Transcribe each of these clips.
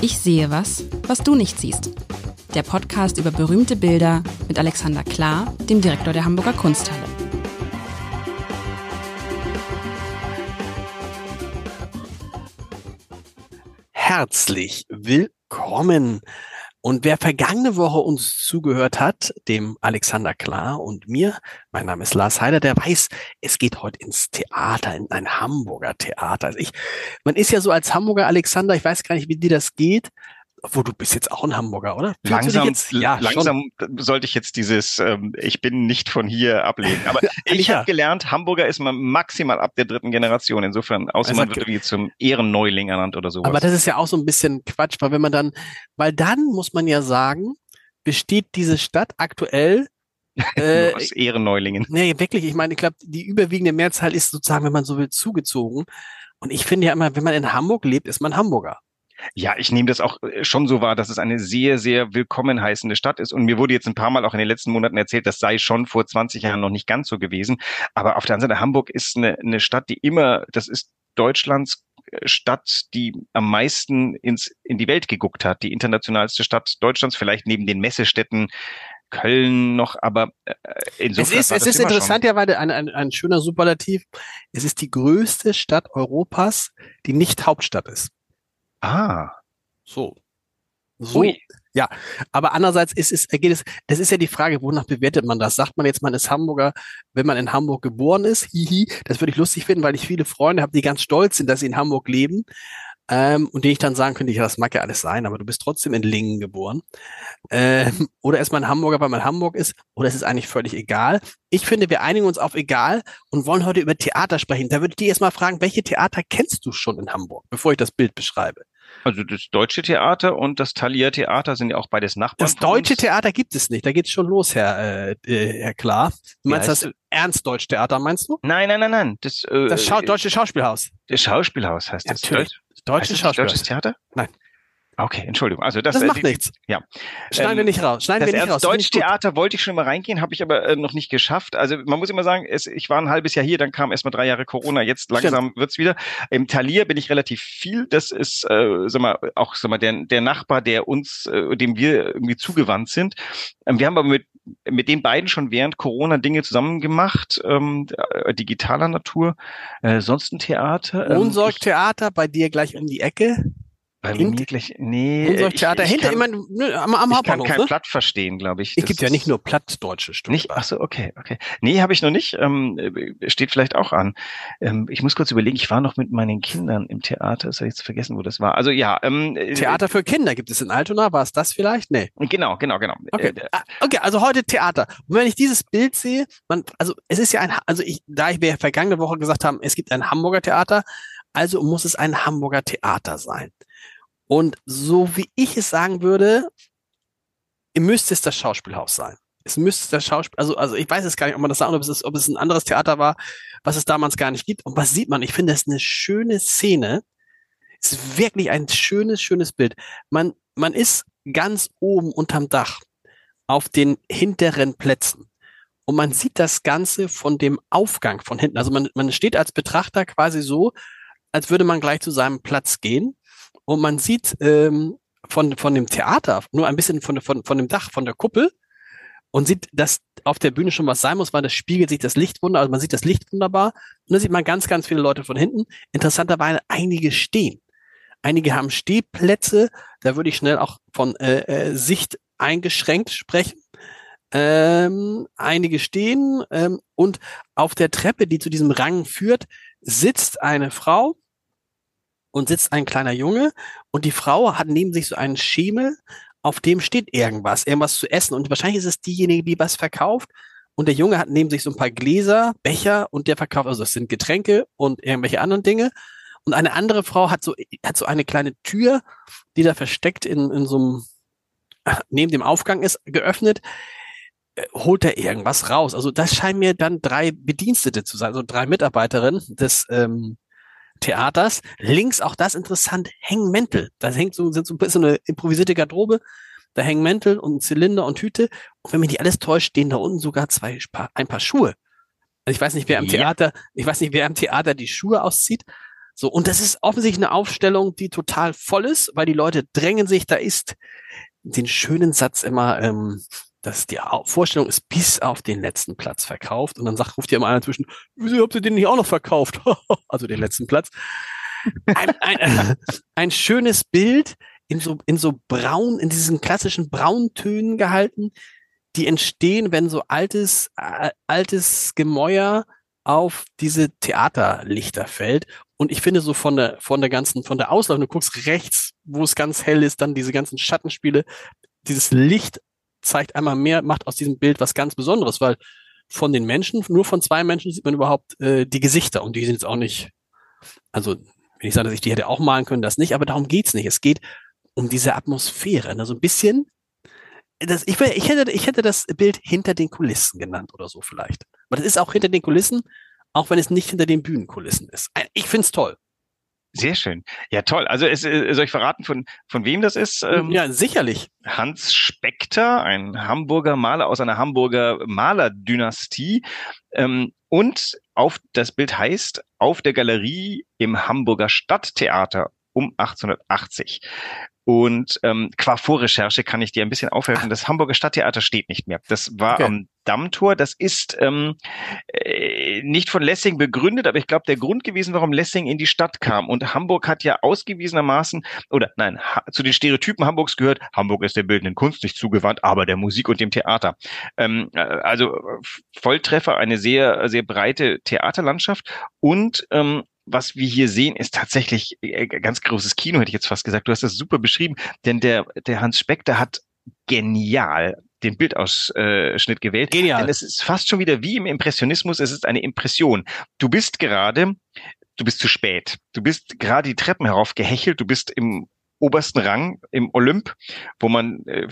Ich sehe was, was du nicht siehst. Der Podcast über berühmte Bilder mit Alexander Klar, dem Direktor der Hamburger Kunsthalle. Herzlich willkommen und wer vergangene Woche uns zugehört hat, dem Alexander Klar und mir, mein Name ist Lars Heider, der weiß, es geht heute ins Theater, in ein Hamburger Theater. Also ich, man ist ja so als Hamburger Alexander, ich weiß gar nicht, wie dir das geht, obwohl du bist jetzt auch ein Hamburger, oder? langsam, jetzt, ja, langsam sollte ich jetzt dieses ähm, Ich bin nicht von hier ablegen. Aber ich habe gelernt, Hamburger ist man maximal ab der dritten Generation. Insofern, außer also, man wird irgendwie zum Ehrenneuling ernannt oder sowas. Aber das ist ja auch so ein bisschen Quatsch, weil wenn man dann, weil dann muss man ja sagen, besteht diese Stadt aktuell äh, aus Ehrenneulingen. Nee, wirklich. Ich meine, ich glaube, die überwiegende Mehrzahl ist sozusagen, wenn man so will, zugezogen. Und ich finde ja immer, wenn man in Hamburg lebt, ist man Hamburger. Ja, ich nehme das auch äh, schon so wahr, dass es eine sehr, sehr willkommen heißende Stadt ist. Und mir wurde jetzt ein paar Mal auch in den letzten Monaten erzählt, das sei schon vor 20 Jahren noch nicht ganz so gewesen. Aber auf der anderen Seite, Hamburg ist eine, eine Stadt, die immer, das ist Deutschlands äh, Stadt, die am meisten ins, in die Welt geguckt hat, die internationalste Stadt Deutschlands, vielleicht neben den Messestädten Köln noch, aber äh, insofern. Es ist, es ist interessant, ja, weil ein, ein, ein schöner Superlativ. Es ist die größte Stadt Europas, die nicht Hauptstadt ist. Ah. So. So. Ui. Ja, aber andererseits ist es, geht es, das ist ja die Frage, wonach bewertet man das? Sagt man jetzt, man ist Hamburger, wenn man in Hamburg geboren ist? Hihi, das würde ich lustig finden, weil ich viele Freunde habe, die ganz stolz sind, dass sie in Hamburg leben. Ähm, und denen ich dann sagen könnte, ja, das mag ja alles sein, aber du bist trotzdem in Lingen geboren. Ähm, oder ist man Hamburger, weil man Hamburg ist, oder ist es eigentlich völlig egal? Ich finde, wir einigen uns auf egal und wollen heute über Theater sprechen. Da würde ich dich erstmal fragen, welche Theater kennst du schon in Hamburg, bevor ich das Bild beschreibe? Also das Deutsche Theater und das Thalia Theater sind ja auch beides Nachbarn. Das Deutsche Theater gibt es nicht. Da geht's schon los, Herr, äh, äh Herr Klar. Du meinst das Ernst-Deutsch Theater, meinst du? Nein, nein, nein, nein. Das, äh, das Schau Deutsche Schauspielhaus. Das Schauspielhaus heißt das. Natürlich. Deutsche Schauspielhaus. Deutsches Theater? Nein. Okay, Entschuldigung. Also das, das macht äh, nichts. Ja. Schneiden ähm, wir nicht raus. Schneiden wir nicht raus. Deutschtheater wollte ich schon mal reingehen, habe ich aber äh, noch nicht geschafft. Also man muss immer sagen, es, ich war ein halbes Jahr hier, dann kam erst mal drei Jahre Corona, jetzt langsam Stimmt. wird's wieder. Im Talier bin ich relativ viel. Das ist, äh, sag mal, auch sag mal, der, der Nachbar, der uns, äh, dem wir irgendwie zugewandt sind. Ähm, wir haben aber mit mit den beiden schon während Corona Dinge zusammen gemacht, ähm, äh, digitaler Natur. Äh, sonst ein Theater. Ähm, Unsorg-Theater bei dir gleich um die Ecke. Bei Hint mir gleich, nee. Unser Theater ich, ich hinter, kann, immer, am, am ich kann kein ne? Platt verstehen, glaube ich. Es gibt ja nicht nur plattdeutsche Stücke. Nicht, ach so, okay, okay. Nee, habe ich noch nicht. Ähm, steht vielleicht auch an. Ähm, ich muss kurz überlegen, ich war noch mit meinen Kindern im Theater. Das habe ich jetzt vergessen, wo das war. Also ja. Ähm, äh, Theater für Kinder gibt es in Altona. War es das vielleicht? Nee. Genau, genau, genau. Okay, äh, ah, okay also heute Theater. Und wenn ich dieses Bild sehe, man, also es ist ja ein, also ich, da ich mir vergangene Woche gesagt haben, es gibt ein Hamburger Theater, also muss es ein Hamburger Theater sein. Und so wie ich es sagen würde, müsste es das Schauspielhaus sein. Es müsste das Schauspiel, also, also ich weiß es gar nicht, ob man das sagt, ob es, ob es ein anderes Theater war, was es damals gar nicht gibt. Und was sieht man? Ich finde, es ist eine schöne Szene. Es ist wirklich ein schönes, schönes Bild. Man, man ist ganz oben unterm Dach auf den hinteren Plätzen. Und man sieht das Ganze von dem Aufgang von hinten. Also man, man steht als Betrachter quasi so, als würde man gleich zu seinem Platz gehen. Und man sieht ähm, von, von dem Theater nur ein bisschen von, von, von dem Dach, von der Kuppel und sieht, dass auf der Bühne schon was sein muss, weil das spiegelt sich das Licht wunder, also man sieht das Licht wunderbar. Und dann sieht man ganz, ganz viele Leute von hinten. Interessanterweise einige stehen. Einige haben Stehplätze. Da würde ich schnell auch von äh, äh, Sicht eingeschränkt sprechen. Ähm, einige stehen ähm, und auf der Treppe, die zu diesem Rang führt, sitzt eine Frau und sitzt ein kleiner Junge und die Frau hat neben sich so einen Schemel, auf dem steht irgendwas, irgendwas zu essen. Und wahrscheinlich ist es diejenige, die was verkauft. Und der Junge hat neben sich so ein paar Gläser, Becher und der verkauft, also es sind Getränke und irgendwelche anderen Dinge. Und eine andere Frau hat so, hat so eine kleine Tür, die da versteckt in, in so einem, neben dem Aufgang ist, geöffnet, äh, holt er irgendwas raus. Also das scheinen mir dann drei Bedienstete zu sein, also drei Mitarbeiterinnen des, ähm, Theaters. Links auch das interessant, hängen Mäntel. Da hängt so, sind so ein bisschen eine improvisierte Garderobe. Da hängen Mäntel und Zylinder und Hüte. Und wenn mich nicht alles täuscht, stehen da unten sogar zwei, ein paar Schuhe. Also ich weiß nicht, wer am ja. Theater, ich weiß nicht, wer am Theater die Schuhe auszieht. So, und das ist offensichtlich eine Aufstellung, die total voll ist, weil die Leute drängen sich, da ist den schönen Satz immer, ähm, dass die Vorstellung ist bis auf den letzten Platz verkauft und dann sagt, ruft ihr immer einer zwischen, wieso habt ihr den nicht auch noch verkauft? also den letzten Platz. Ein, ein, ein schönes Bild in so, in so braun, in diesen klassischen Brauntönen gehalten, die entstehen, wenn so altes, äh, altes Gemäuer auf diese Theaterlichter fällt. Und ich finde so von der, von der ganzen, von der Auslauf, du guckst rechts, wo es ganz hell ist, dann diese ganzen Schattenspiele, dieses Licht zeigt einmal mehr, macht aus diesem Bild was ganz Besonderes, weil von den Menschen, nur von zwei Menschen sieht man überhaupt äh, die Gesichter und die sind jetzt auch nicht, also wenn ich sage, dass ich die hätte auch malen können, das nicht, aber darum geht's nicht. Es geht um diese Atmosphäre, ne? so ein bisschen. Das, ich, ich, hätte, ich hätte das Bild hinter den Kulissen genannt oder so vielleicht. Aber das ist auch hinter den Kulissen, auch wenn es nicht hinter den Bühnenkulissen ist. Ich find's toll. Sehr schön. Ja, toll. Also es, äh, soll ich verraten, von, von wem das ist? Ähm, ja, sicherlich. Hans Spekter, ein Hamburger Maler aus einer Hamburger Malerdynastie. Ähm, und auf das Bild heißt auf der Galerie im Hamburger Stadttheater um 1880. Und ähm, qua Vorrecherche kann ich dir ein bisschen aufhelfen. Das Hamburger Stadttheater steht nicht mehr. Das war okay. am Dammtor. Das ist ähm, äh, nicht von Lessing begründet, aber ich glaube, der Grund gewesen, warum Lessing in die Stadt kam. Und Hamburg hat ja ausgewiesenermaßen, oder nein, zu den Stereotypen Hamburgs gehört, Hamburg ist der bildenden Kunst nicht zugewandt, aber der Musik und dem Theater. Ähm, äh, also Volltreffer, eine sehr, sehr breite Theaterlandschaft und ähm, was wir hier sehen, ist tatsächlich äh, ganz großes Kino, hätte ich jetzt fast gesagt. Du hast das super beschrieben, denn der, der Hans Speckter hat genial den Bildausschnitt gewählt. Genial. Denn es ist fast schon wieder wie im Impressionismus, es ist eine Impression. Du bist gerade, du bist zu spät. Du bist gerade die Treppen herauf gehechelt, du bist im obersten Rang im Olymp, wo man äh,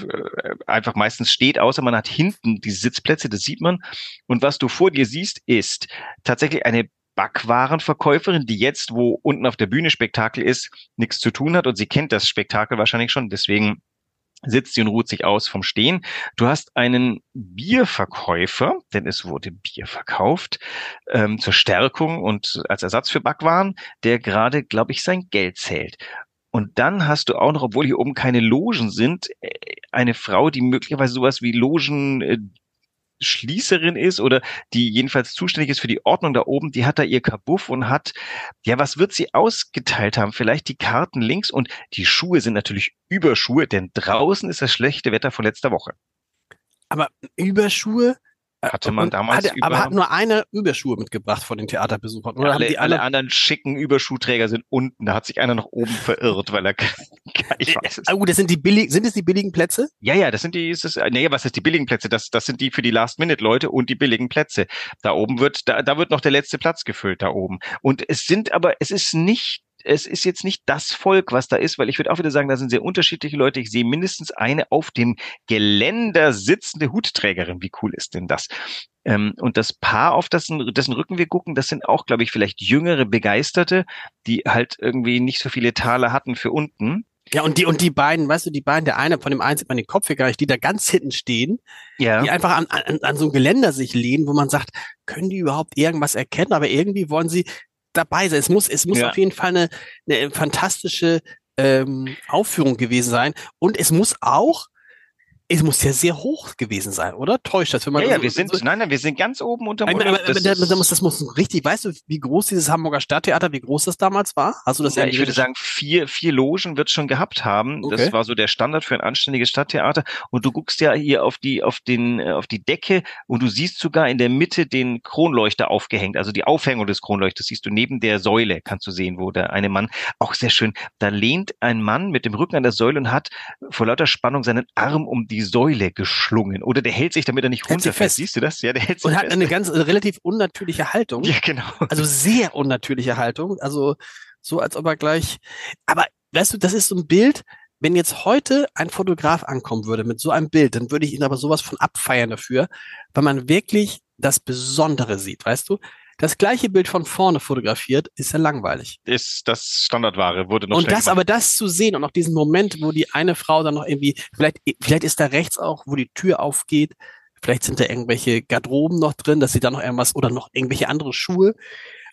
einfach meistens steht, außer man hat hinten die Sitzplätze, das sieht man. Und was du vor dir siehst, ist tatsächlich eine Backwarenverkäuferin, die jetzt, wo unten auf der Bühne Spektakel ist, nichts zu tun hat und sie kennt das Spektakel wahrscheinlich schon, deswegen sitzt sie und ruht sich aus vom Stehen. Du hast einen Bierverkäufer, denn es wurde Bier verkauft, ähm, zur Stärkung und als Ersatz für Backwaren, der gerade, glaube ich, sein Geld zählt. Und dann hast du auch noch, obwohl hier oben keine Logen sind, äh, eine Frau, die möglicherweise sowas wie Logen äh, Schließerin ist oder die jedenfalls zuständig ist für die Ordnung da oben, die hat da ihr Kabuff und hat, ja, was wird sie ausgeteilt haben? Vielleicht die Karten links und die Schuhe sind natürlich Überschuhe, denn draußen ist das schlechte Wetter von letzter Woche. Aber Überschuhe hatte man damals hatte, über, aber hat nur eine Überschuhe mitgebracht von den Theaterbesuchern. Oder alle, die alle, alle anderen schicken Überschuhträger sind unten. Da hat sich einer nach oben verirrt, weil er ich weiß es. Oh, das sind die billigen, sind es die billigen Plätze? Ja, ja, das sind die, ist es, nee, was ist die billigen Plätze? Das, das sind die für die Last-Minute-Leute und die billigen Plätze. Da oben wird, da, da wird noch der letzte Platz gefüllt, da oben. Und es sind aber, es ist nicht es ist jetzt nicht das Volk, was da ist, weil ich würde auch wieder sagen, da sind sehr unterschiedliche Leute. Ich sehe mindestens eine auf dem Geländer sitzende Hutträgerin. Wie cool ist denn das? Ähm, und das Paar, auf dessen, dessen Rücken wir gucken, das sind auch, glaube ich, vielleicht jüngere Begeisterte, die halt irgendwie nicht so viele Taler hatten für unten. Ja, und die, und die beiden, weißt du, die beiden, der eine, von dem einen sieht man den Kopf hier gar nicht, die da ganz hinten stehen, ja. die einfach an, an, an so einem Geländer sich lehnen, wo man sagt, können die überhaupt irgendwas erkennen? Aber irgendwie wollen sie dabei sein. Es muss, es muss ja. auf jeden Fall eine, eine fantastische ähm, Aufführung gewesen sein. Und es muss auch es muss ja sehr hoch gewesen sein, oder? Täuscht das, wenn man. Ja, ja, wir sind, so, nein, nein, wir sind ganz oben unter dem aber, das, das, muss, das muss richtig, weißt du, wie groß dieses Hamburger Stadttheater, wie groß das damals war? Hast du das ja, ich würde sagen, vier, vier Logen wird schon gehabt haben. Okay. Das war so der Standard für ein anständiges Stadttheater. Und du guckst ja hier auf die, auf den, äh, auf die Decke und du siehst sogar in der Mitte den Kronleuchter aufgehängt, also die Aufhängung des Kronleuchters siehst du neben der Säule, kannst du sehen, wo der eine Mann, auch sehr schön, da lehnt ein Mann mit dem Rücken an der Säule und hat vor lauter Spannung seinen Arm um die die Säule geschlungen oder der hält sich, damit er nicht runterfällt. Siehst du das? Ja, der hält sich Und hat eine ganz eine relativ unnatürliche Haltung. Ja, genau. Also sehr unnatürliche Haltung. Also so, als ob er gleich. Aber weißt du, das ist so ein Bild. Wenn jetzt heute ein Fotograf ankommen würde mit so einem Bild, dann würde ich ihn aber sowas von abfeiern dafür, weil man wirklich das Besondere sieht, weißt du? Das gleiche Bild von vorne fotografiert, ist ja langweilig. Ist das Standardware, wurde noch Und das, gemacht. aber das zu sehen und auch diesen Moment, wo die eine Frau dann noch irgendwie, vielleicht, vielleicht ist da rechts auch, wo die Tür aufgeht, vielleicht sind da irgendwelche Garderoben noch drin, dass sie da noch irgendwas oder noch irgendwelche andere Schuhe.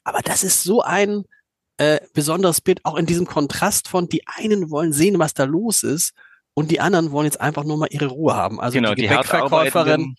Aber das ist so ein, äh, besonderes Bild, auch in diesem Kontrast von, die einen wollen sehen, was da los ist, und die anderen wollen jetzt einfach nur mal ihre Ruhe haben. Also genau, die die Gebäckverkäuferin.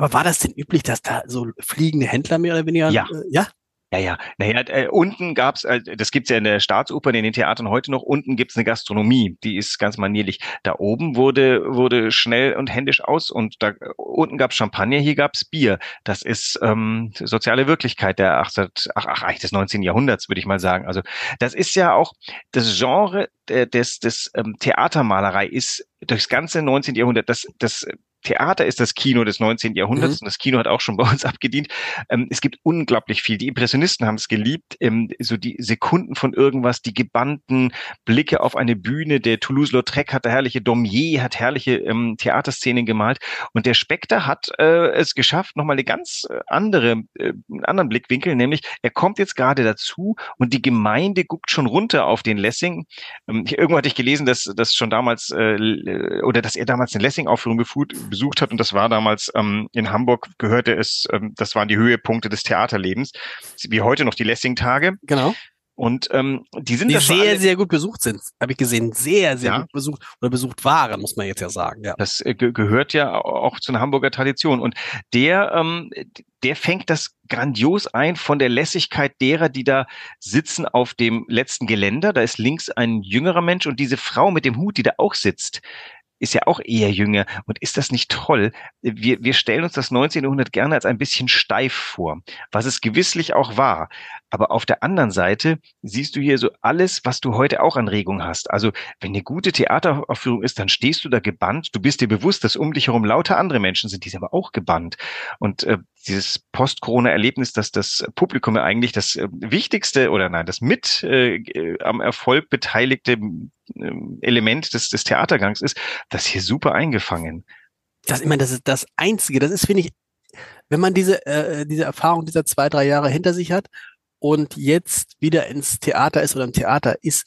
Aber war das denn üblich, dass da so fliegende Händler mehr oder weniger? Ja. Äh, ja? Ja, ja. Naja, äh, unten gab's, äh, das gibt's ja in der Staatsoper, in den Theatern heute noch, unten gibt's eine Gastronomie, die ist ganz manierlich. Da oben wurde, wurde schnell und händisch aus und da unten gab's Champagner, hier gab's Bier. Das ist ähm, soziale Wirklichkeit der 18, ach, ach, des 19. Jahrhunderts, würde ich mal sagen. Also das ist ja auch das Genre der, des, des ähm, Theatermalerei ist durchs ganze 19. Jahrhundert, das, das Theater ist das Kino des 19. Jahrhunderts Mhm. und das Kino hat auch schon bei uns abgedient. Ähm, es gibt unglaublich viel. Die Impressionisten haben es geliebt, ähm, so die Sekunden von irgendwas, die gebannten Blicke auf eine Bühne. Der Toulouse-Lautrec hat herrliche Dormier, hat herrliche ähm, Theaterszenen gemalt und der Spectre hat äh, es geschafft, nochmal eine ganz äh, andere, äh, einen anderen Blickwinkel, nämlich er kommt jetzt gerade dazu und die Gemeinde guckt schon runter auf den Lessing. Ähm, irgendwo hatte ich gelesen, dass das schon damals äh, l- oder dass er damals eine Lessing-Aufführung befu- besucht hat und das war damals ähm, in Hamburg gehörte es, ähm, das waren die Höhepunkte des Theaterlebens, wie heute noch die Lessing-Tage Genau. und ähm, die sind Die sehr, sehr gut besucht sind. Habe ich gesehen. Sehr, sehr Ja. gut besucht oder besucht waren, muss man jetzt ja sagen. Ja. Das äh, ge gehört ja auch zu einer Hamburger Tradition. Und der, ähm, der fängt das grandios ein von der Lässigkeit derer, die da sitzen auf dem letzten Geländer. Da ist links ein jüngerer Mensch und diese Frau mit dem Hut, die da auch sitzt, ist ja auch eher jünger. Und ist das nicht toll? Wir, wir stellen uns das 19. Jahrhundert gerne als ein bisschen steif vor, was es gewisslich auch war. Aber auf der anderen Seite siehst du hier so alles, was du heute auch an Regung hast. Also wenn eine gute Theateraufführung ist, dann stehst du da gebannt. Du bist dir bewusst, dass um dich herum lauter andere Menschen sind, die sind aber auch gebannt. Und äh, dieses Post-Corona-Erlebnis, dass das Publikum ja eigentlich das äh, wichtigste oder nein, das mit äh, äh, am Erfolg beteiligte äh, Element des, des Theatergangs ist, das hier super eingefangen. Das, ich meine, das ist das Einzige. Das ist, finde ich, wenn man diese, äh, diese Erfahrung dieser zwei, drei Jahre hinter sich hat und jetzt wieder ins Theater ist oder im Theater ist,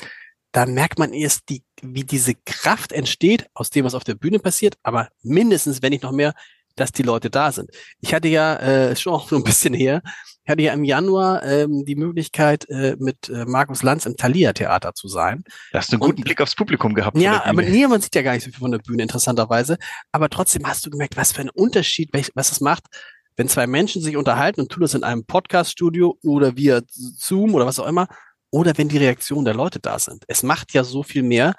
da merkt man erst, die, wie diese Kraft entsteht aus dem, was auf der Bühne passiert, aber mindestens, wenn nicht noch mehr, dass die Leute da sind. Ich hatte ja äh, schon auch so ein bisschen her, ich hatte ja im Januar ähm, die Möglichkeit, äh, mit äh, Markus Lanz im Thalia Theater zu sein. Da hast du einen Und- guten Blick aufs Publikum gehabt. Ja, aber nee, man sieht ja gar nicht so viel von der Bühne, interessanterweise. Aber trotzdem hast du gemerkt, was für ein Unterschied, welch- was es macht, wenn zwei Menschen sich unterhalten und tun das in einem Podcast-Studio oder via Zoom oder was auch immer, oder wenn die Reaktionen der Leute da sind. Es macht ja so viel mehr.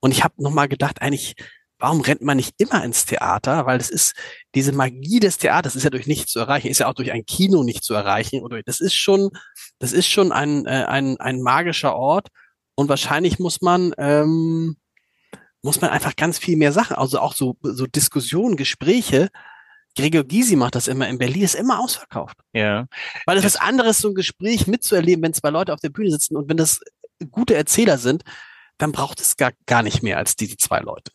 Und ich habe nochmal gedacht, eigentlich, warum rennt man nicht immer ins Theater? Weil das ist diese Magie des Theaters ist ja durch nichts zu erreichen, ist ja auch durch ein Kino nicht zu erreichen. Das ist schon, das ist schon ein, äh, ein, ein magischer Ort. Und wahrscheinlich muss man, ähm, muss man einfach ganz viel mehr Sachen, also auch so, so Diskussionen, Gespräche. Gregor Gysi macht das immer in Berlin, ist immer ausverkauft. Ja. Weil es was anderes, so ein Gespräch mitzuerleben, wenn zwei Leute auf der Bühne sitzen und wenn das gute Erzähler sind, dann braucht es gar, gar nicht mehr als diese zwei Leute.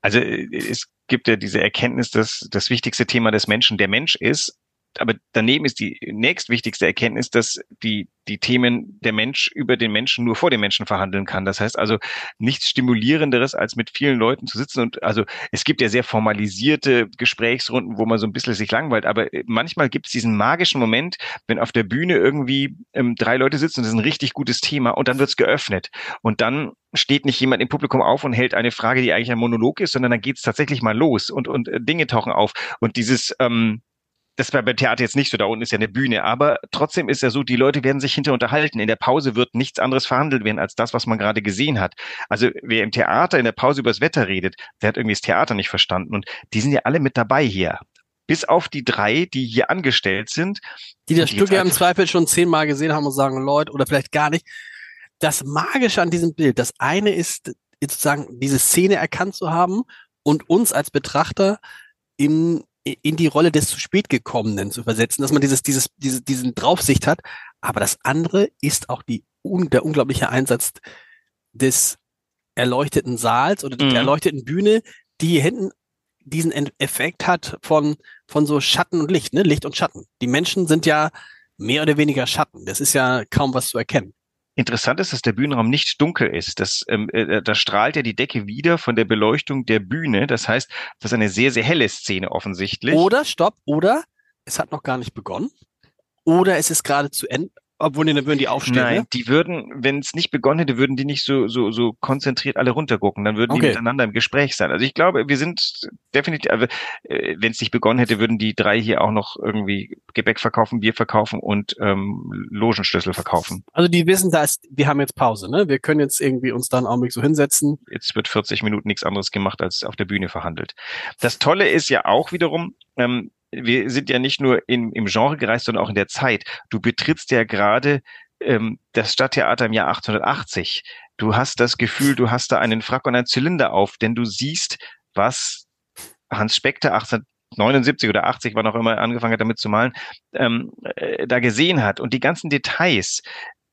Also äh, es gibt ja diese Erkenntnis, dass das wichtigste Thema des Menschen der Mensch ist. Aber daneben ist die nächstwichtigste Erkenntnis, dass die, die Themen der Mensch über den Menschen nur vor dem Menschen verhandeln kann. Das heißt also nichts Stimulierenderes, als mit vielen Leuten zu sitzen. Und also es gibt ja sehr formalisierte Gesprächsrunden, wo man so ein bisschen sich langweilt. Aber äh, manchmal gibt es diesen magischen Moment, wenn auf der Bühne irgendwie ähm, drei Leute sitzen und das ist ein richtig gutes Thema und dann wird's geöffnet. Und dann steht nicht jemand im Publikum auf und hält eine Frage, die eigentlich ein Monolog ist, sondern dann geht's tatsächlich mal los und, und äh, Dinge tauchen auf. Und dieses, ähm, das war beim Theater jetzt nicht so, da unten ist ja eine Bühne, aber trotzdem ist ja so, die Leute werden sich hinter unterhalten. In der Pause wird nichts anderes verhandelt werden als das, was man gerade gesehen hat. Also wer im Theater in der Pause übers Wetter redet, der hat irgendwie das Theater nicht verstanden. Und die sind ja alle mit dabei hier. Bis auf die drei, die hier angestellt sind. Die das Stück ja im Zweifel schon zehnmal gesehen haben und sagen, Leute, oder vielleicht gar nicht. Das Magische an diesem Bild, das eine ist sozusagen diese Szene erkannt zu haben und uns als Betrachter in, in die Rolle des zu spät gekommenen zu versetzen, dass man dieses, dieses, diese, diesen Draufsicht hat. Aber das andere ist auch die, der unglaubliche Einsatz des erleuchteten Saals oder Mhm. der erleuchteten Bühne, die hinten diesen En- Effekt hat von, von so Schatten und Licht, ne? Licht und Schatten. Die Menschen sind ja mehr oder weniger Schatten. Das ist ja kaum was zu erkennen. Interessant ist, dass der Bühnenraum nicht dunkel ist. Das, ähm, äh, da strahlt ja die Decke wieder von der Beleuchtung der Bühne. Das heißt, das ist eine sehr, sehr helle Szene offensichtlich. Oder, stopp, oder es hat noch gar nicht begonnen. Oder es ist gerade zu Ende. Obwohl, dann würden die aufstehen, Nein, ne? die würden, wenn es nicht begonnen hätte, würden die nicht so, so, so konzentriert alle runtergucken. Dann würden die Okay. miteinander im Gespräch sein. Also ich glaube, wir sind definitiv, also, äh, wenn es nicht begonnen hätte, würden die drei hier auch noch irgendwie Gebäck verkaufen, Bier verkaufen und ähm, Logenschlüssel verkaufen. Also die wissen, da ist, wir haben jetzt Pause, ne? Wir können jetzt irgendwie uns da einen Augenblick so hinsetzen. Jetzt wird 40 Minuten nichts anderes gemacht, als auf der Bühne verhandelt. Das Tolle ist ja auch wiederum, ähm, wir sind ja nicht nur in, im Genre gereist, sondern auch in der Zeit. Du betrittst ja gerade ähm, das Stadttheater im Jahr 1880. Du hast das Gefühl, du hast da einen Frack und einen Zylinder auf, denn du siehst, was Hans Speckter 1879 oder 80, wann auch immer er angefangen hat, damit zu malen, ähm, äh, da gesehen hat. Und die ganzen Details,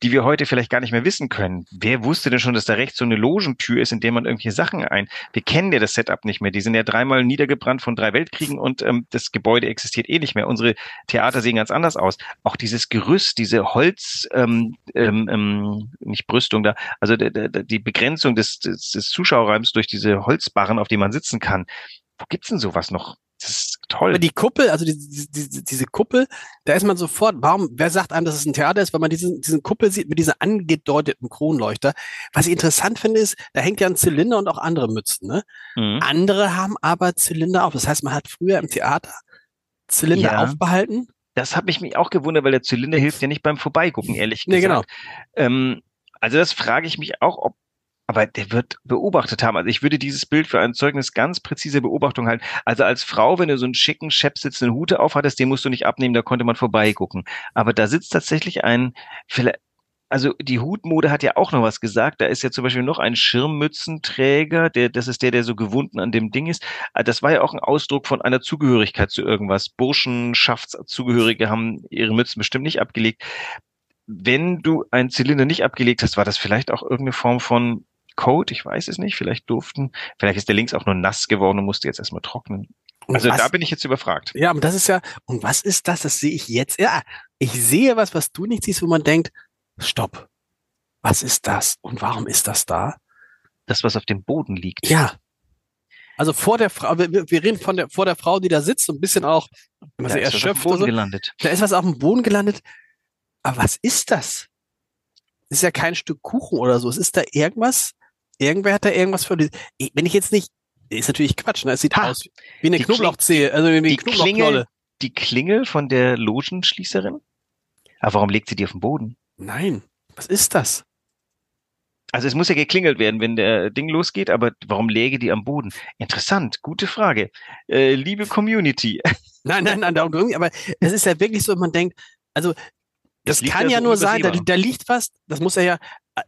die wir heute vielleicht gar nicht mehr wissen können. Wer wusste denn schon, dass da rechts so eine Logentür ist, in der man irgendwelche Sachen ein... Wir kennen ja das Setup nicht mehr. Die sind ja dreimal niedergebrannt von drei Weltkriegen und ähm, das Gebäude existiert eh nicht mehr. Unsere Theater sehen ganz anders aus. Auch dieses Gerüst, diese Holz, ähm, ähm, ähm, nicht Brüstung da, also die Begrenzung des, des, des Zuschauerraums durch diese Holzbarren, auf die man sitzen kann. Wo gibt's denn sowas noch? Das ist toll. Aber die Kuppel, also die, die, die, diese Kuppel, da ist man sofort, warum, wer sagt einem, dass es ein Theater ist, weil man diesen, diesen Kuppel sieht mit dieser angedeuteten Kronleuchter. Was ich interessant finde, ist, da hängt ja ein Zylinder und auch andere Mützen, ne? Mhm. Andere haben aber Zylinder auf. Das heißt, man hat früher im Theater Zylinder Ja. aufbehalten. Das habe ich mich auch gewundert, weil der Zylinder hilft ja nicht beim Vorbeigucken, ehrlich Nee, gesagt. Ähm, also das frage ich mich auch, ob aber der wird beobachtet haben. Also ich würde dieses Bild für ein Zeugnis ganz präzise Beobachtung halten. Also als Frau, wenn du so einen schicken, schepp sitzenden Hute aufhattest, den musst du nicht abnehmen, da konnte man vorbeigucken. Aber da sitzt tatsächlich ein, also die Hutmode hat ja auch noch was gesagt. Da ist ja zum Beispiel noch ein Schirmmützenträger, der, das ist der, der so gewunden an dem Ding ist. Ah, Das war ja auch ein Ausdruck von einer Zugehörigkeit zu irgendwas. Burschenschaftszugehörige haben ihre Mützen bestimmt nicht abgelegt. Wenn du einen Zylinder nicht abgelegt hast, war das vielleicht auch irgendeine Form von Code? Ich weiß es nicht. Vielleicht durften, vielleicht ist der links auch nur nass geworden und musste jetzt erstmal trocknen. Und Also was, da bin ich jetzt überfragt. ja, und das ist ja, und was ist das? Das sehe ich jetzt. Ja, ich sehe was, was du nicht siehst, wo man denkt, stopp. Was ist das? Und warum ist das da? Das, was auf dem Boden liegt. Ja. Also vor der Frau, wir, wir reden von der, vor der Frau, die da sitzt, so ein bisschen auch, Da ist was auf dem erschöpft so. gelandet. Da ist was auf dem Boden gelandet. Aber was ist das? Das ist ja kein Stück Kuchen oder so. Es ist da irgendwas. Irgendwer hat da irgendwas für die. Wenn ich jetzt nicht, ist natürlich Quatsch, ne? Es sieht Ha! aus wie eine Knoblauchzehe, also wie eine die Knoblauchknolle. Die Klingel von der Logenschließerin? Aber warum legt sie die auf den Boden? Nein. Was ist das? Also es muss ja geklingelt werden, wenn der Ding losgeht, aber warum läge die am Boden? Interessant, gute Frage. Äh, liebe Community, Nein, nein, nein, darum irgendwie, aber es ist ja wirklich so, man denkt, also das kann ja so nur sein, da, da liegt was, das muss er ja,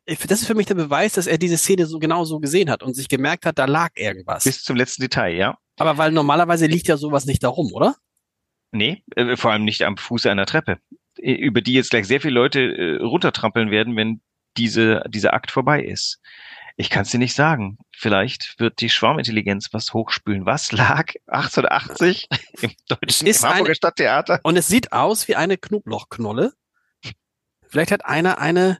das ist für mich der Beweis, dass er diese Szene so genau so gesehen hat und sich gemerkt hat, da lag irgendwas. bis zum letzten Detail, ja? Aber weil normalerweise liegt ja sowas nicht darum, oder? Nee, äh, vor allem nicht am Fuße einer Treppe, äh, über die jetzt gleich sehr viele Leute äh, runtertrampeln werden, wenn diese, dieser Akt vorbei ist. Ich kann es dir nicht sagen. Vielleicht wird die Schwarmintelligenz was hochspülen. Was lag 1880 im deutschen ist im Hamburger eine- Stadttheater? Und es sieht aus wie eine Knoblauchknolle. Vielleicht hat einer eine,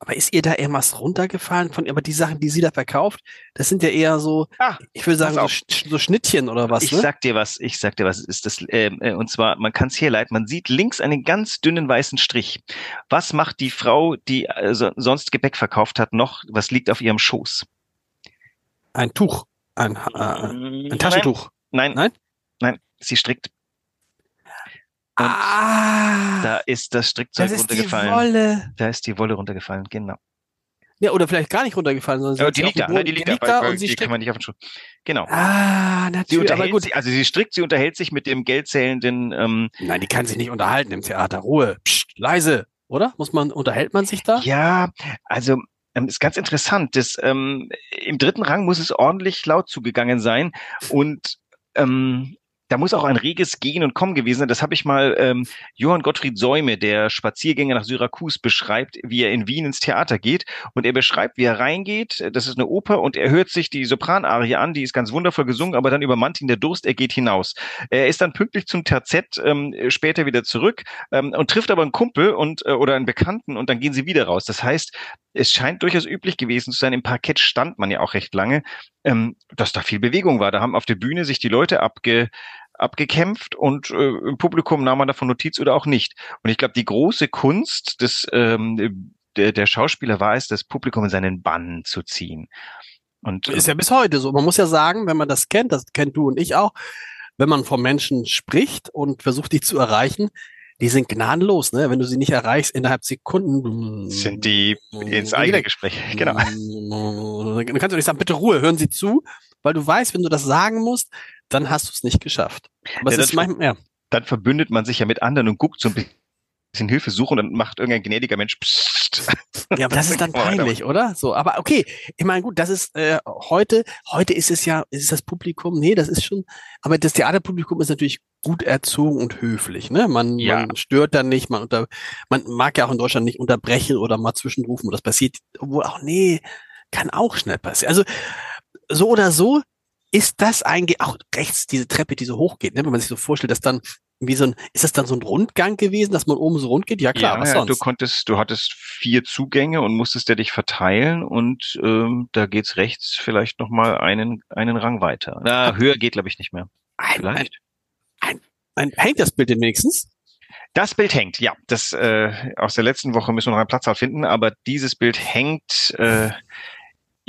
aber ist ihr da irgendwas runtergefallen von, aber die Sachen, die sie da verkauft, das sind ja eher so, Ah, ich würde sagen, so, so Schnittchen oder was, ich ne? sag dir was, ich sag dir was, ist das, ähm, äh, und zwar, man kann es herleiten, man sieht links einen ganz dünnen weißen Strich. Was macht die Frau, die äh, so, sonst Gebäck verkauft hat, noch? Was liegt auf ihrem Schoß? Ein Tuch. Ein, äh, ein Taschentuch. Nein, Nein? nein, nein, sie strickt. Und ah, da ist das Strickzeug das ist die runtergefallen. Wolle. Da ist die Wolle runtergefallen, genau. Ja, oder vielleicht gar nicht runtergefallen, sondern sie Aber hat die liegt da, ne, die liegt, liegt da, da weil, und sie die kann strickt. man nicht auf den Schuh. Genau. Ah, Sie natürlich. unterhält Aber gut. sich, also sie strickt, sie unterhält sich mit dem geldzählenden, ähm, Nein, die kann sich nicht unterhalten im Theater. Ruhe. Psst, leise. Oder? Muss man, unterhält man sich da? Ja, also ähm, ist ganz interessant. Das, ähm, Im dritten Rang muss es ordentlich laut zugegangen sein und ähm, da muss auch ein reges Gehen und Kommen gewesen sein. Das habe ich mal ähm, Johann Gottfried Säume, der Spaziergänger nach Syrakus, beschreibt, wie er in Wien ins Theater geht. Und er beschreibt, wie er reingeht. Das ist eine Oper und er hört sich die Sopranarie an, die ist ganz wundervoll gesungen, aber dann übermannt ihn der Durst, er geht hinaus. Er ist dann pünktlich zum Terzett ähm, später wieder zurück ähm, und trifft aber einen Kumpel und äh, oder einen Bekannten und dann gehen sie wieder raus. Das heißt, es scheint durchaus üblich gewesen zu sein, im Parkett stand man ja auch recht lange, ähm, dass da viel Bewegung war. Da haben auf der Bühne sich die Leute abge, abgekämpft und äh, im Publikum nahm man davon Notiz oder auch nicht. Und ich glaube, die große Kunst des ähm, der, der Schauspieler war es, das Publikum in seinen Bann zu ziehen. Und, ist ja bis heute so. Man muss ja sagen, wenn man das kennt, das kennt du und ich auch, wenn man von Menschen spricht und versucht, die zu erreichen, die sind gnadenlos, ne? Wenn du sie nicht erreichst innerhalb Sekunden. Sind die ins eigene Gespräch, genau. Dann kannst du nicht sagen, bitte Ruhe, hören Sie zu, weil du weißt, wenn du das sagen musst, dann hast du es nicht geschafft. Aber ja, es ist manchmal, ja. Dann verbündet man sich ja mit anderen und guckt so ein bisschen bisschen Hilfe suchen und dann macht irgendein gnädiger Mensch Psst. Ja, aber das ist dann peinlich, oder? So, aber okay, ich meine, gut, das ist äh, heute, heute ist es ja, ist das Publikum, nee, das ist schon, aber das Theaterpublikum ist natürlich gut erzogen und höflich, ne? Man, ja. man stört dann nicht, man unter, man mag ja auch in Deutschland nicht unterbrechen oder mal zwischenrufen und das passiert, obwohl auch, nee, kann auch schnell passieren. Also, so oder so, ist das eigentlich auch rechts diese Treppe, die so hoch geht, ne? wenn man sich so vorstellt, dass dann wie so ein, ist das dann so ein Rundgang gewesen, dass man oben so rund geht? Ja klar, ja, was sonst? Du konntest, du hattest vier Zugänge und musstest ja dich verteilen und ähm, da geht's rechts vielleicht noch mal einen einen Rang weiter. Na, höher geht glaube ich nicht mehr. Ein, vielleicht. Ein, ein, ein, hängt das Bild denn wenigstens? Das Bild hängt, ja. Das äh, aus der letzten Woche müssen wir noch einen Platz finden, aber dieses Bild hängt äh,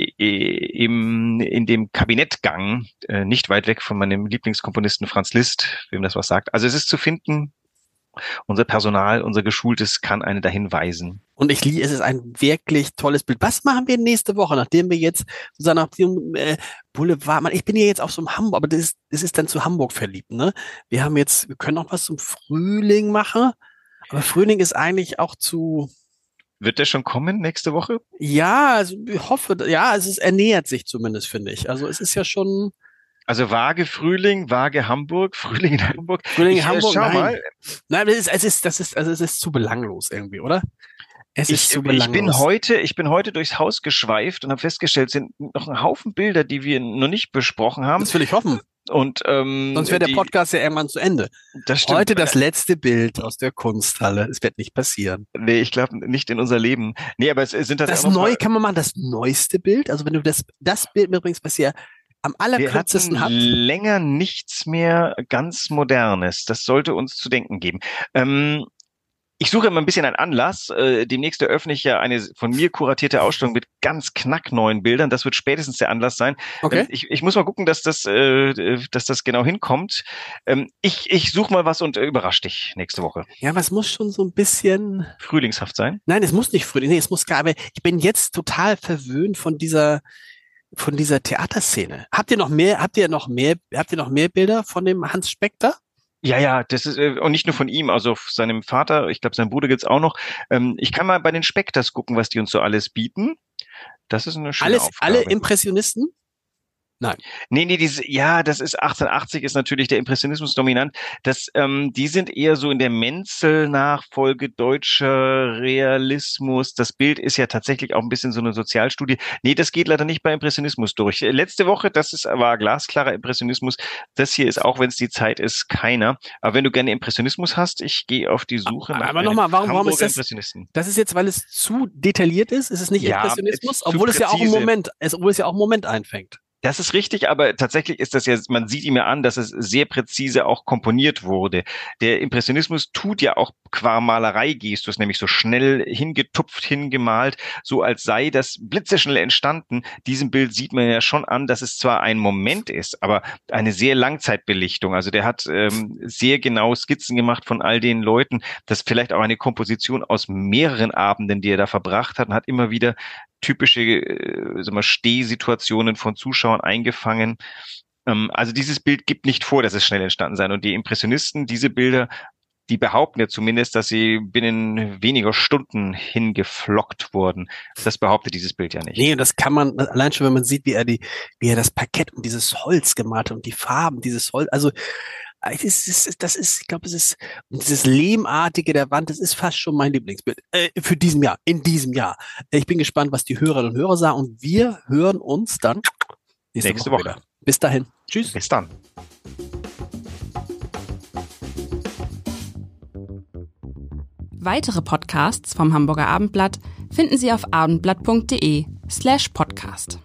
im, in dem Kabinettgang, äh, nicht weit weg von meinem Lieblingskomponisten Franz Liszt, wem das was sagt. Also es ist zu finden, unser Personal, unser Geschultes kann eine dahin weisen. Und ich liebe, es ist ein wirklich tolles Bild. Was machen wir nächste Woche, nachdem wir jetzt sozusagen auf dem äh, Boulevard, man, ich bin ja jetzt auf so einem Hamburg, aber das ist, das ist dann zu Hamburg verliebt, ne? Wir haben jetzt, wir können auch was zum Frühling machen, aber Frühling ist eigentlich auch zu, wird der schon kommen nächste Woche? Ja, also ich hoffe, ja, also es ernähert sich zumindest, finde ich. Also es ist ja schon. Also vage Frühling, vage Hamburg, Frühling in Hamburg. Frühling in äh, Hamburg, schau nein. mal. Nein, das ist, es ist, das ist, also es ist zu belanglos irgendwie, oder? Es ich, ist zu belanglos. ich bin heute, ich bin heute durchs Haus geschweift und habe festgestellt, es sind noch ein Haufen Bilder, die wir noch nicht besprochen haben. Das will ich hoffen. Und ähm, sonst wäre der Podcast ja irgendwann zu Ende. Das stimmt. Heute das letzte Bild aus der Kunsthalle. Es wird nicht passieren. Nee, ich glaube nicht in unser Leben. Nee, aber es sind das Das neue kann man machen, das neueste Bild. Also wenn du das das Bild mitbringst, was ja am allerkürzesten hat. Länger nichts mehr ganz Modernes. Das sollte uns zu denken geben. Ähm, ich suche immer ein bisschen einen Anlass. Äh, demnächst eröffne ich ja eine von mir kuratierte Ausstellung mit ganz knackneuen Bildern. Das wird spätestens der Anlass sein. Okay. Ähm, ich, ich muss mal gucken, dass das, äh, dass das genau hinkommt. Ähm, ich, ich suche mal was und äh, überrasche dich nächste Woche. Ja, aber es muss schon so ein bisschen frühlingshaft sein. Nein, es muss nicht frühling. Nee, es muss gar. Aber ich bin jetzt total verwöhnt von dieser von dieser Theaterszene. Habt ihr noch mehr? Habt ihr noch mehr? Habt ihr noch mehr Bilder von dem Hans Spekter? Ja, ja, das ist äh, und nicht nur von ihm, also seinem Vater, ich glaube, sein Bruder gibt's auch noch. Ähm, ich kann mal bei den Spekters gucken, was die uns so alles bieten. Das ist eine schöne Alles, Aufgabe. alle Impressionisten? Nein. Nee, nee, diese, ja, das ist 1880 ist natürlich der Impressionismus dominant. Das, ähm, die sind eher so in der Menzel-Nachfolge deutscher Realismus. Das Bild ist ja tatsächlich auch ein bisschen so eine Sozialstudie. Nee, das geht leider nicht bei Impressionismus durch. Letzte Woche, das ist, war glasklarer Impressionismus. Das hier ist auch, wenn es die Zeit ist, keiner. Aber wenn du gerne Impressionismus hast, ich gehe auf die Suche nach. Aber nochmal, warum, warum ist das? Das ist jetzt, weil es zu detailliert ist. Ist es nicht ja, Impressionismus? Obwohl es ja auch im Moment, obwohl es ja auch im Moment einfängt. Das ist richtig, aber tatsächlich ist das ja, man sieht ihm ja an, dass es sehr präzise auch komponiert wurde. Der Impressionismus tut ja auch qua Malerei-Gestus, nämlich so schnell hingetupft, hingemalt, so als sei das blitzeschnell entstanden. Diesem Bild sieht man ja schon an, dass es zwar ein Moment ist, aber eine sehr Langzeitbelichtung. Also der hat ähm, sehr genau Skizzen gemacht von all den Leuten. Das vielleicht auch eine Komposition aus mehreren Abenden, die er da verbracht hat und hat immer wieder typische äh, wir, Stehsituationen von Zuschauern eingefangen. Ähm, also dieses Bild gibt nicht vor, dass es schnell entstanden sei. Und die Impressionisten, diese Bilder, die behaupten ja zumindest, dass sie binnen weniger Stunden hingeflockt wurden. Das behauptet dieses Bild ja nicht. Nee, das kann man, allein schon, wenn man sieht, wie er die, wie er das Parkett und dieses Holz gemalt hat und die Farben dieses Holz, also das ist, das ist, ich glaube, es ist dieses Lehmartige der Wand, das ist fast schon mein Lieblingsbild äh, für diesem Jahr, in diesem Jahr. Ich bin gespannt, was die Hörerinnen und Hörer sagen und wir hören uns dann nächste, nächste Woche. Woche. Bis dahin. Tschüss. Bis dann. Weitere Podcasts vom Hamburger Abendblatt finden Sie auf abendblatt.de slash podcast.